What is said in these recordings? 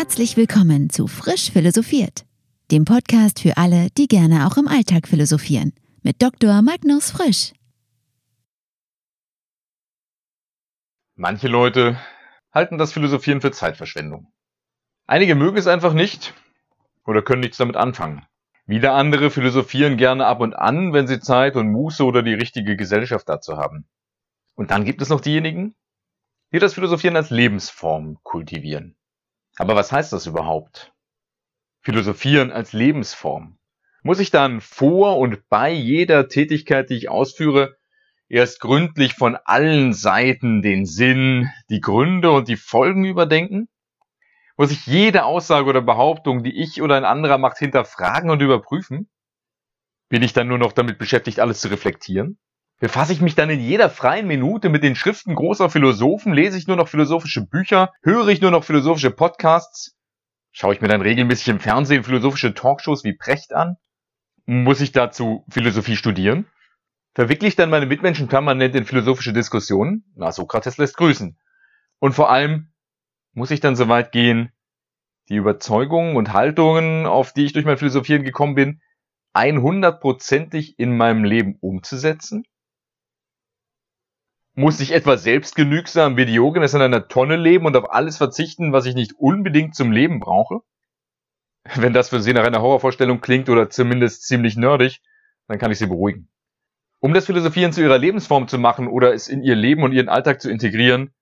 Herzlich willkommen zu Frisch Philosophiert, dem Podcast für alle, die gerne auch im Alltag philosophieren, mit Dr. Magnus Frisch. Manche Leute halten das Philosophieren für Zeitverschwendung. Einige mögen es einfach nicht oder können nichts damit anfangen. Wieder andere philosophieren gerne ab und an, wenn sie Zeit und Muße oder die richtige Gesellschaft dazu haben. Und dann gibt es noch diejenigen, die das Philosophieren als Lebensform kultivieren. Aber was heißt das überhaupt? Philosophieren als Lebensform. Muss ich dann vor und bei jeder Tätigkeit, die ich ausführe, erst gründlich von allen Seiten den Sinn, die Gründe und die Folgen überdenken? Muss ich jede Aussage oder Behauptung, die ich oder ein anderer macht, hinterfragen und überprüfen? Bin ich dann nur noch damit beschäftigt, alles zu reflektieren? Befasse ich mich dann in jeder freien Minute mit den Schriften großer Philosophen? Lese ich nur noch philosophische Bücher? Höre ich nur noch philosophische Podcasts? Schaue ich mir dann regelmäßig im Fernsehen philosophische Talkshows wie Precht an? Muss ich dazu Philosophie studieren? Verwickle ich dann meine Mitmenschen permanent in philosophische Diskussionen? Na, Sokrates lässt grüßen. Und vor allem, muss ich dann so weit gehen, die Überzeugungen und Haltungen, auf die ich durch mein Philosophieren gekommen bin, 100%ig in meinem Leben umzusetzen? Muss ich etwa selbstgenügsam wie Diogenes in einer Tonne leben und auf alles verzichten, was ich nicht unbedingt zum Leben brauche? Wenn das für Sie nach einer Horrorvorstellung klingt oder zumindest ziemlich nerdig, dann kann ich Sie beruhigen. Um das Philosophieren zu ihrer Lebensform zu machen oder es in ihr Leben und ihren Alltag zu integrieren,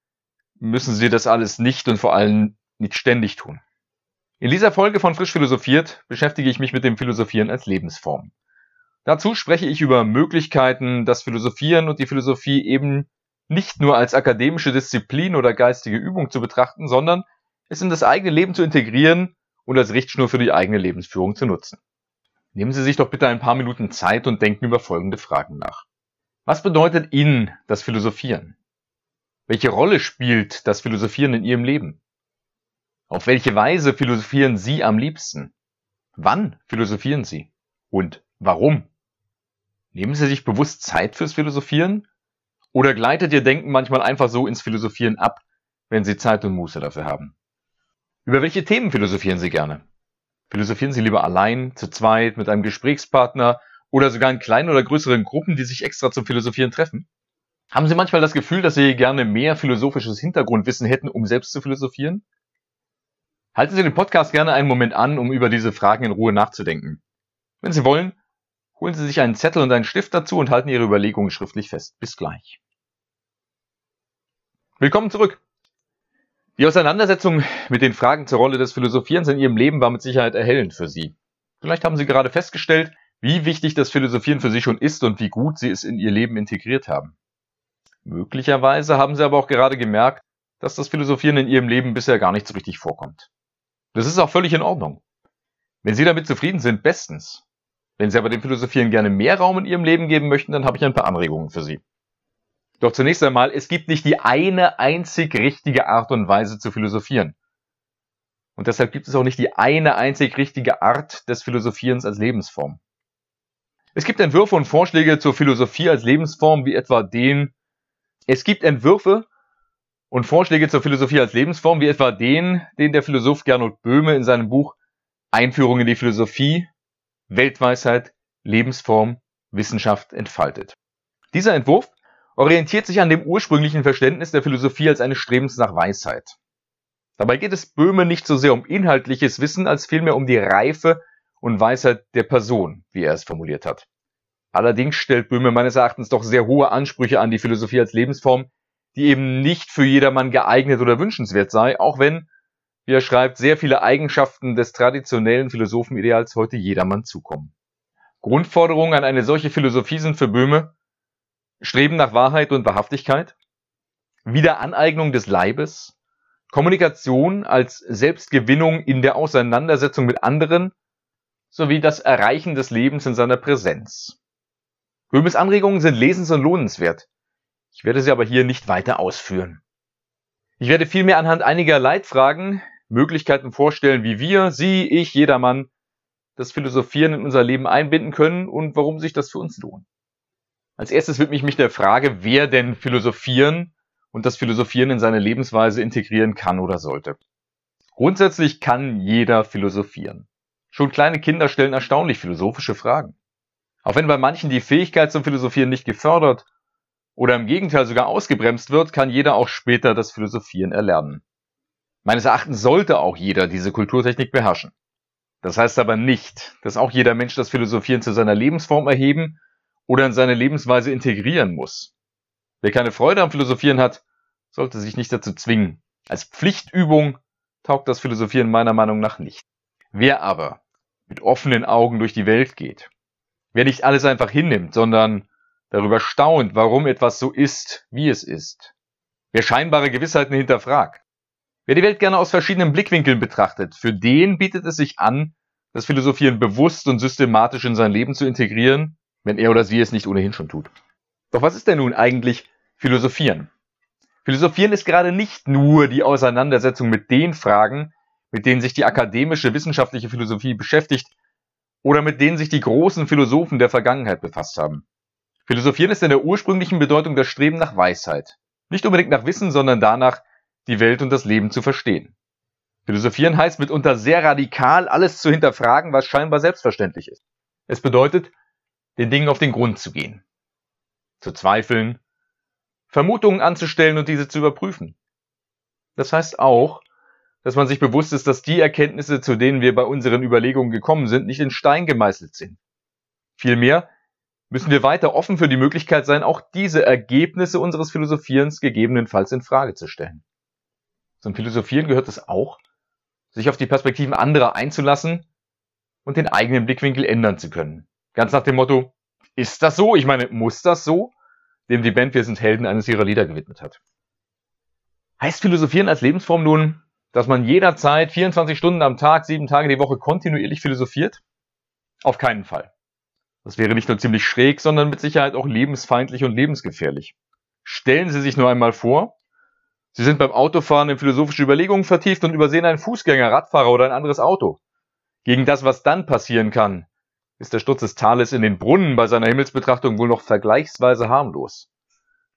müssen sie das alles nicht und vor allem nicht ständig tun. In dieser Folge von Frisch Philosophiert beschäftige ich mich mit dem Philosophieren als Lebensform. Dazu spreche ich über Möglichkeiten, das Philosophieren und die Philosophie eben nicht nur als akademische Disziplin oder geistige Übung zu betrachten, sondern es in das eigene Leben zu integrieren und als Richtschnur für die eigene Lebensführung zu nutzen. Nehmen Sie sich doch bitte ein paar Minuten Zeit und denken über folgende Fragen nach. Was bedeutet Ihnen das Philosophieren? Welche Rolle spielt das Philosophieren in Ihrem Leben? Auf welche Weise philosophieren Sie am liebsten? Wann philosophieren Sie? Und warum? Nehmen Sie sich bewusst Zeit fürs Philosophieren? Oder gleitet Ihr Denken manchmal einfach so ins Philosophieren ab, wenn Sie Zeit und Muße dafür haben? Über welche Themen philosophieren Sie gerne? Philosophieren Sie lieber allein, zu zweit, mit einem Gesprächspartner oder sogar in kleinen oder größeren Gruppen, die sich extra zum Philosophieren treffen? Haben Sie manchmal das Gefühl, dass Sie gerne mehr philosophisches Hintergrundwissen hätten, um selbst zu philosophieren? Halten Sie den Podcast gerne einen Moment an, um über diese Fragen in Ruhe nachzudenken. Wenn Sie wollen, holen Sie sich einen Zettel und einen Stift dazu und halten Ihre Überlegungen schriftlich fest. Bis gleich. Willkommen zurück. Die Auseinandersetzung mit den Fragen zur Rolle des Philosophierens in Ihrem Leben war mit Sicherheit erhellend für Sie. Vielleicht haben Sie gerade festgestellt, wie wichtig das Philosophieren für Sie schon ist und wie gut Sie es in Ihr Leben integriert haben. Möglicherweise haben Sie aber auch gerade gemerkt, dass das Philosophieren in Ihrem Leben bisher gar nicht so richtig vorkommt. Das ist auch völlig in Ordnung. Wenn Sie damit zufrieden sind, bestens. Wenn Sie aber dem Philosophieren gerne mehr Raum in Ihrem Leben geben möchten, dann habe ich ein paar Anregungen für Sie. Doch zunächst einmal, es gibt nicht die eine einzig richtige Art und Weise zu philosophieren. Und deshalb gibt es auch nicht die eine einzig richtige Art des Philosophierens als Lebensform. Es gibt Entwürfe und Vorschläge zur Philosophie als Lebensform, wie etwa den, es gibt Entwürfe und Vorschläge zur Philosophie als Lebensform, wie etwa den, den der Philosoph Gernot Böhme in seinem Buch Einführung in die Philosophie, Weltweisheit, Lebensform, Wissenschaft entfaltet. Dieser Entwurf orientiert sich an dem ursprünglichen Verständnis der Philosophie als eines Strebens nach Weisheit. Dabei geht es Böhme nicht so sehr um inhaltliches Wissen, als vielmehr um die Reife und Weisheit der Person, wie er es formuliert hat. Allerdings stellt Böhme meines Erachtens doch sehr hohe Ansprüche an die Philosophie als Lebensform, die eben nicht für jedermann geeignet oder wünschenswert sei, auch wenn, wie er schreibt, sehr viele Eigenschaften des traditionellen Philosophenideals heute jedermann zukommen. Grundforderungen an eine solche Philosophie sind für Böhme Streben nach Wahrheit und Wahrhaftigkeit, Wiederaneignung des Leibes, Kommunikation als Selbstgewinnung in der Auseinandersetzung mit anderen sowie das Erreichen des Lebens in seiner Präsenz. Böhmes Anregungen sind lesens- und lohnenswert. Ich werde sie aber hier nicht weiter ausführen. Ich werde vielmehr anhand einiger Leitfragen Möglichkeiten vorstellen, wie wir, Sie, ich, jedermann das Philosophieren in unser Leben einbinden können und warum sich das für uns lohnt. Als erstes widme ich mich der Frage, wer denn philosophieren und das Philosophieren in seine Lebensweise integrieren kann oder sollte. Grundsätzlich kann jeder philosophieren. Schon kleine Kinder stellen erstaunlich philosophische Fragen. Auch wenn bei manchen die Fähigkeit zum Philosophieren nicht gefördert oder im Gegenteil sogar ausgebremst wird, kann jeder auch später das Philosophieren erlernen. Meines Erachtens sollte auch jeder diese Kulturtechnik beherrschen. Das heißt aber nicht, dass auch jeder Mensch das Philosophieren zu seiner Lebensform erheben oder in seine Lebensweise integrieren muss. Wer keine Freude am Philosophieren hat, sollte sich nicht dazu zwingen. Als Pflichtübung taugt das Philosophieren meiner Meinung nach nicht. Wer aber mit offenen Augen durch die Welt geht, wer nicht alles einfach hinnimmt, sondern darüber staunt, warum etwas so ist, wie es ist, wer scheinbare Gewissheiten hinterfragt, wer die Welt gerne aus verschiedenen Blickwinkeln betrachtet, für den bietet es sich an, das Philosophieren bewusst und systematisch in sein Leben zu integrieren, wenn er oder sie es nicht ohnehin schon tut. Doch was ist denn nun eigentlich Philosophieren? Philosophieren ist gerade nicht nur die Auseinandersetzung mit den Fragen, mit denen sich die akademische wissenschaftliche Philosophie beschäftigt oder mit denen sich die großen Philosophen der Vergangenheit befasst haben. Philosophieren ist in der ursprünglichen Bedeutung das Streben nach Weisheit. Nicht unbedingt nach Wissen, sondern danach, die Welt und das Leben zu verstehen. Philosophieren heißt mitunter sehr radikal alles zu hinterfragen, was scheinbar selbstverständlich ist. Es bedeutet, den Dingen auf den Grund zu gehen, zu zweifeln, Vermutungen anzustellen und diese zu überprüfen. Das heißt auch, dass man sich bewusst ist, dass die Erkenntnisse, zu denen wir bei unseren Überlegungen gekommen sind, nicht in Stein gemeißelt sind. Vielmehr müssen wir weiter offen für die Möglichkeit sein, auch diese Ergebnisse unseres Philosophierens gegebenenfalls in Frage zu stellen. Zum Philosophieren gehört es auch, sich auf die Perspektiven anderer einzulassen und den eigenen Blickwinkel ändern zu können. Ganz nach dem Motto, ist das so? Ich meine, muss das so? dem die Band Wir sind Helden eines ihrer Lieder gewidmet hat. Heißt Philosophieren als Lebensform nun, dass man jederzeit 24 Stunden am Tag, sieben Tage die Woche kontinuierlich philosophiert? Auf keinen Fall. Das wäre nicht nur ziemlich schräg, sondern mit Sicherheit auch lebensfeindlich und lebensgefährlich. Stellen Sie sich nur einmal vor, Sie sind beim Autofahren in philosophische Überlegungen vertieft und übersehen einen Fußgänger, Radfahrer oder ein anderes Auto. Gegen das, was dann passieren kann, ist der Sturz des Thales in den Brunnen bei seiner Himmelsbetrachtung wohl noch vergleichsweise harmlos.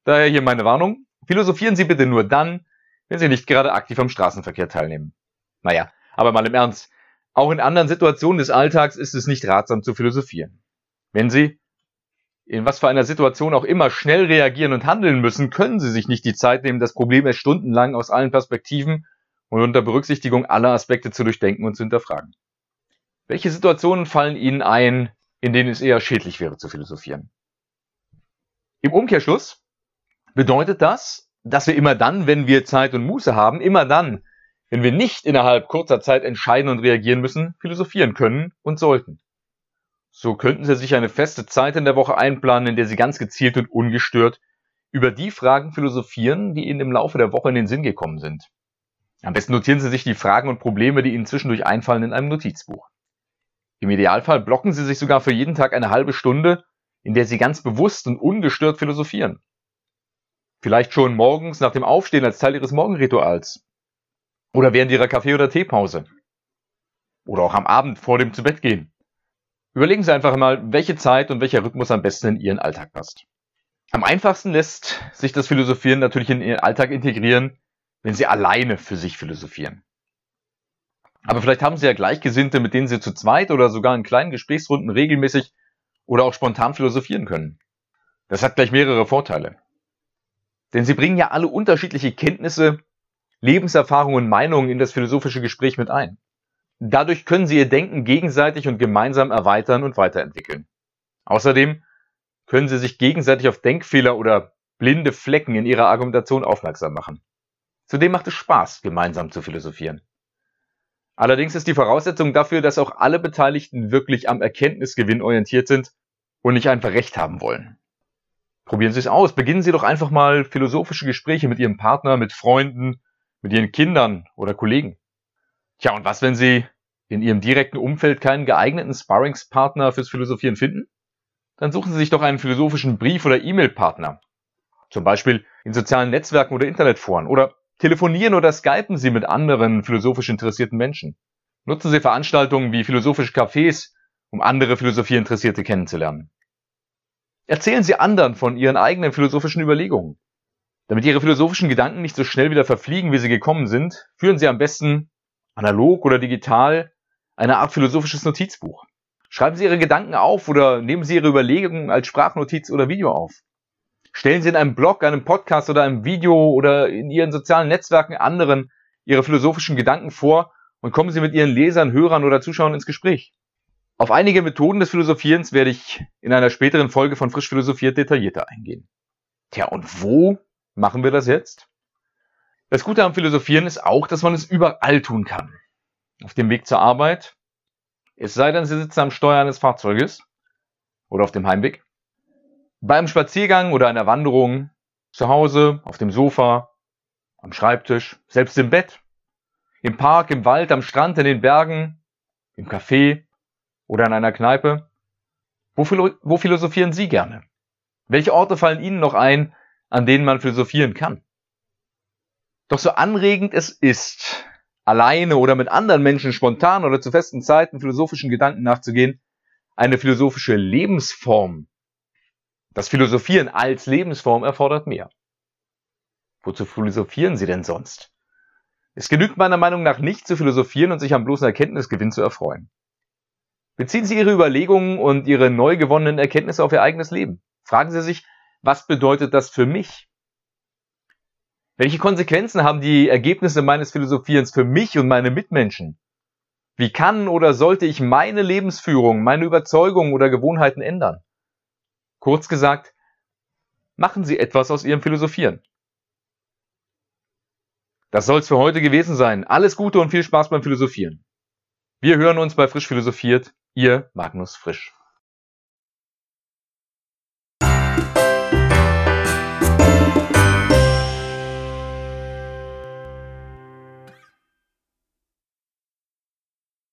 Daher hier meine Warnung. Philosophieren Sie bitte nur dann, wenn Sie nicht gerade aktiv am Straßenverkehr teilnehmen. Naja, aber mal im Ernst. Auch in anderen Situationen des Alltags ist es nicht ratsam zu philosophieren. Wenn Sie, in was für einer Situation auch immer, schnell reagieren und handeln müssen, können Sie sich nicht die Zeit nehmen, das Problem erst stundenlang aus allen Perspektiven und unter Berücksichtigung aller Aspekte zu durchdenken und zu hinterfragen. Welche Situationen fallen Ihnen ein, in denen es eher schädlich wäre zu philosophieren? Im Umkehrschluss bedeutet das, dass wir immer dann, wenn wir Zeit und Muße haben, immer dann, wenn wir nicht innerhalb kurzer Zeit entscheiden und reagieren müssen, philosophieren können und sollten. So könnten Sie sich eine feste Zeit in der Woche einplanen, in der Sie ganz gezielt und ungestört über die Fragen philosophieren, die Ihnen im Laufe der Woche in den Sinn gekommen sind. Am besten notieren Sie sich die Fragen und Probleme, die Ihnen zwischendurch einfallen, in einem Notizbuch. Im Idealfall blocken Sie sich sogar für jeden Tag eine halbe Stunde, in der Sie ganz bewusst und ungestört philosophieren. Vielleicht schon morgens nach dem Aufstehen als Teil Ihres Morgenrituals. Oder während Ihrer Kaffee- oder Teepause. Oder auch am Abend vor dem Zubettgehen. Überlegen Sie einfach mal, welche Zeit und welcher Rhythmus am besten in Ihren Alltag passt. Am einfachsten lässt sich das Philosophieren natürlich in Ihren Alltag integrieren, wenn Sie alleine für sich philosophieren. Aber vielleicht haben Sie ja Gleichgesinnte, mit denen Sie zu zweit oder sogar in kleinen Gesprächsrunden regelmäßig oder auch spontan philosophieren können. Das hat gleich mehrere Vorteile. Denn Sie bringen ja alle unterschiedliche Kenntnisse, Lebenserfahrungen und Meinungen in das philosophische Gespräch mit ein. Dadurch können Sie Ihr Denken gegenseitig und gemeinsam erweitern und weiterentwickeln. Außerdem können Sie sich gegenseitig auf Denkfehler oder blinde Flecken in Ihrer Argumentation aufmerksam machen. Zudem macht es Spaß, gemeinsam zu philosophieren. Allerdings ist die Voraussetzung dafür, dass auch alle Beteiligten wirklich am Erkenntnisgewinn orientiert sind und nicht einfach Recht haben wollen. Probieren Sie es aus. Beginnen Sie doch einfach mal philosophische Gespräche mit Ihrem Partner, mit Freunden, mit Ihren Kindern oder Kollegen. Tja, und was, wenn Sie in Ihrem direkten Umfeld keinen geeigneten Sparringspartner fürs Philosophieren finden? Dann suchen Sie sich doch einen philosophischen Brief- oder E-Mail-Partner. Zum Beispiel in sozialen Netzwerken oder Internetforen oder Telefonieren oder skypen Sie mit anderen philosophisch interessierten Menschen. Nutzen Sie Veranstaltungen wie philosophische Cafés, um andere Philosophieinteressierte kennenzulernen. Erzählen Sie anderen von Ihren eigenen philosophischen Überlegungen. Damit Ihre philosophischen Gedanken nicht so schnell wieder verfliegen, wie sie gekommen sind, führen Sie am besten analog oder digital, eine Art philosophisches Notizbuch. Schreiben Sie Ihre Gedanken auf oder nehmen Sie Ihre Überlegungen als Sprachnotiz oder Video auf. Stellen Sie in einem Blog, einem Podcast oder einem Video oder in Ihren sozialen Netzwerken anderen Ihre philosophischen Gedanken vor und kommen Sie mit Ihren Lesern, Hörern oder Zuschauern ins Gespräch. Auf einige Methoden des Philosophierens werde ich in einer späteren Folge von Frisch Philosophiert detaillierter eingehen. Tja, und wo machen wir das jetzt? Das Gute am Philosophieren ist auch, dass man es überall tun kann. Auf dem Weg zur Arbeit, es sei denn, Sie sitzen am Steuer eines Fahrzeuges oder auf dem Heimweg. Beim Spaziergang oder einer Wanderung, zu Hause, auf dem Sofa, am Schreibtisch, selbst im Bett, im Park, im Wald, am Strand, in den Bergen, im Café oder in einer Kneipe. Wo, wo philosophieren Sie gerne? Welche Orte fallen Ihnen noch ein, an denen man philosophieren kann? Doch so anregend es ist, alleine oder mit anderen Menschen spontan oder zu festen Zeiten philosophischen Gedanken nachzugehen, eine philosophische Lebensform. Das Philosophieren als Lebensform erfordert mehr. Wozu philosophieren Sie denn sonst? Es genügt meiner Meinung nach nicht zu philosophieren und sich am bloßen Erkenntnisgewinn zu erfreuen. Beziehen Sie Ihre Überlegungen und Ihre neu gewonnenen Erkenntnisse auf Ihr eigenes Leben. Fragen Sie sich, was bedeutet das für mich? Welche Konsequenzen haben die Ergebnisse meines Philosophierens für mich und meine Mitmenschen? Wie kann oder sollte ich meine Lebensführung, meine Überzeugungen oder Gewohnheiten ändern? Kurz gesagt, machen Sie etwas aus Ihrem Philosophieren. Das soll's für heute gewesen sein. Alles Gute und viel Spaß beim Philosophieren. Wir hören uns bei Frisch Philosophiert. Ihr Magnus Frisch.